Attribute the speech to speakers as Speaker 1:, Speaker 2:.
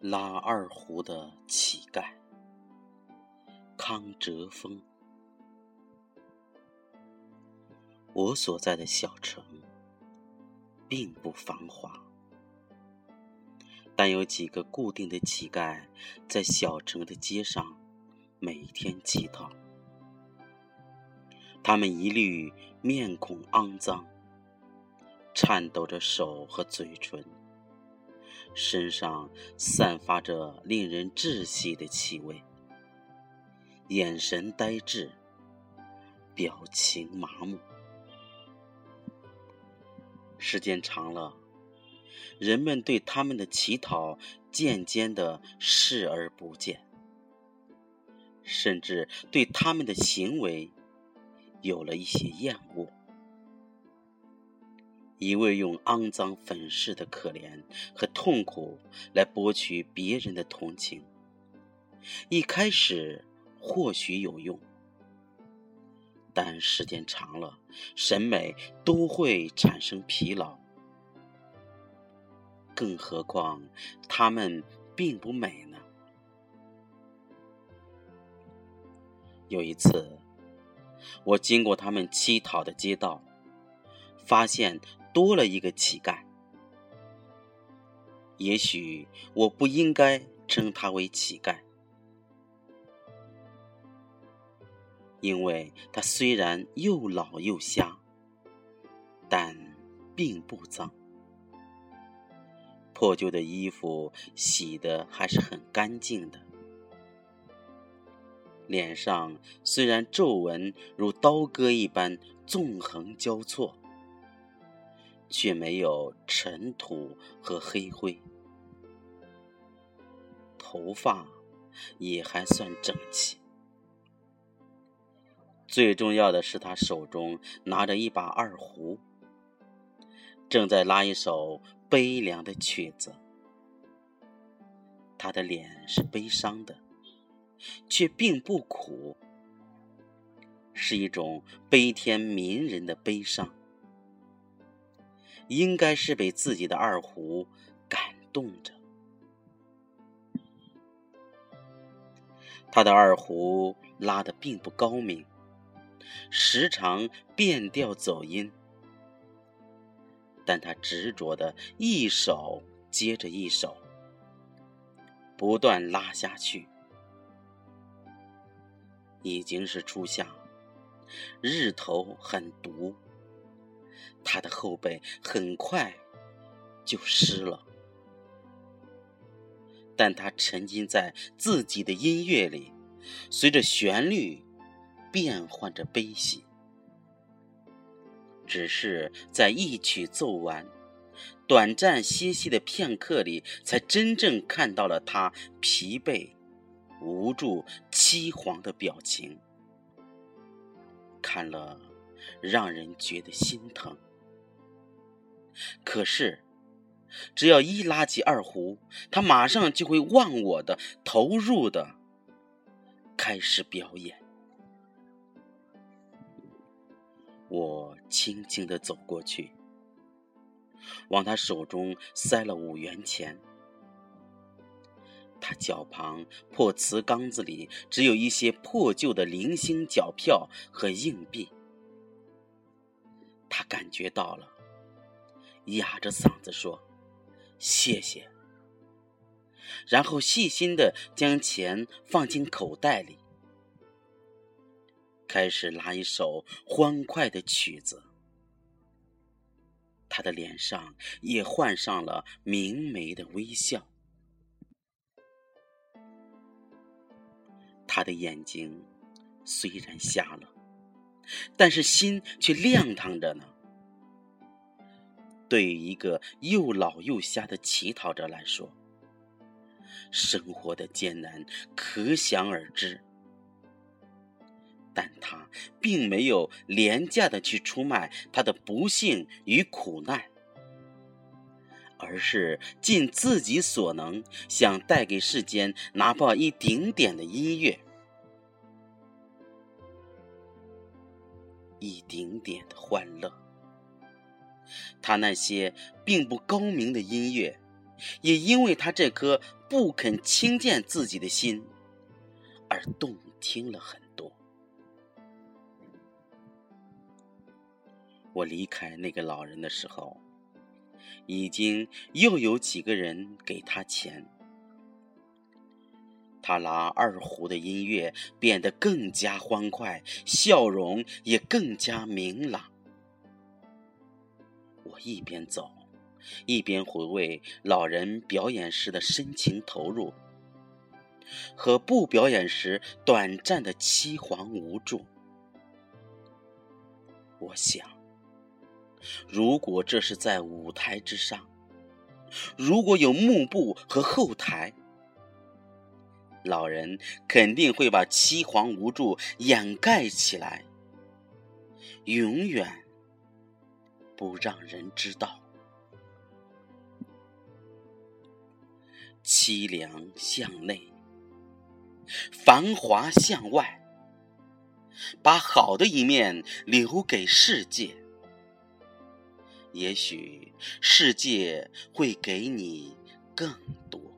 Speaker 1: 拉二胡的乞丐，康哲峰。我所在的小城并不繁华，但有几个固定的乞丐在小城的街上每天乞讨。他们一律面孔肮脏，颤抖着手和嘴唇。身上散发着令人窒息的气味，眼神呆滞，表情麻木。时间长了，人们对他们的乞讨渐渐的视而不见，甚至对他们的行为有了一些厌恶。一味用肮脏粉饰的可怜和痛苦来博取别人的同情，一开始或许有用，但时间长了，审美都会产生疲劳。更何况，他们并不美呢。有一次，我经过他们乞讨的街道，发现。多了一个乞丐，也许我不应该称他为乞丐，因为他虽然又老又瞎，但并不脏，破旧的衣服洗的还是很干净的，脸上虽然皱纹如刀割一般纵横交错。却没有尘土和黑灰，头发也还算整齐。最重要的是，他手中拿着一把二胡，正在拉一首悲凉的曲子。他的脸是悲伤的，却并不苦，是一种悲天悯人的悲伤。应该是被自己的二胡感动着。他的二胡拉的并不高明，时常变调走音，但他执着的一首接着一首，不断拉下去。已经是初夏，日头很毒。他的后背很快就湿了，但他沉浸在自己的音乐里，随着旋律变换着悲喜。只是在一曲奏完、短暂歇息的片刻里，才真正看到了他疲惫、无助、凄惶的表情，看了让人觉得心疼。可是，只要一拉起二胡，他马上就会忘我的、投入的开始表演。我轻轻的走过去，往他手中塞了五元钱。他脚旁破瓷缸子里只有一些破旧的零星角票和硬币。他感觉到了。哑着嗓子说：“谢谢。”然后细心的将钱放进口袋里，开始拉一首欢快的曲子。他的脸上也换上了明媚的微笑，他的眼睛虽然瞎了，但是心却亮堂着呢。对于一个又老又瞎的乞讨者来说，生活的艰难可想而知。但他并没有廉价的去出卖他的不幸与苦难，而是尽自己所能，想带给世间哪怕一丁点的音乐，一丁点的欢乐。他那些并不高明的音乐，也因为他这颗不肯轻贱自己的心，而动听了很多。我离开那个老人的时候，已经又有几个人给他钱。他拉二胡的音乐变得更加欢快，笑容也更加明朗。我一边走，一边回味老人表演时的深情投入，和不表演时短暂的凄惶无助。我想。如果这是在舞台之上，如果有幕布和后台，老人肯定会把凄惶无助掩盖起来，永远不让人知道。凄凉向内，繁华向外，把好的一面留给世界。也许世界会给你更多。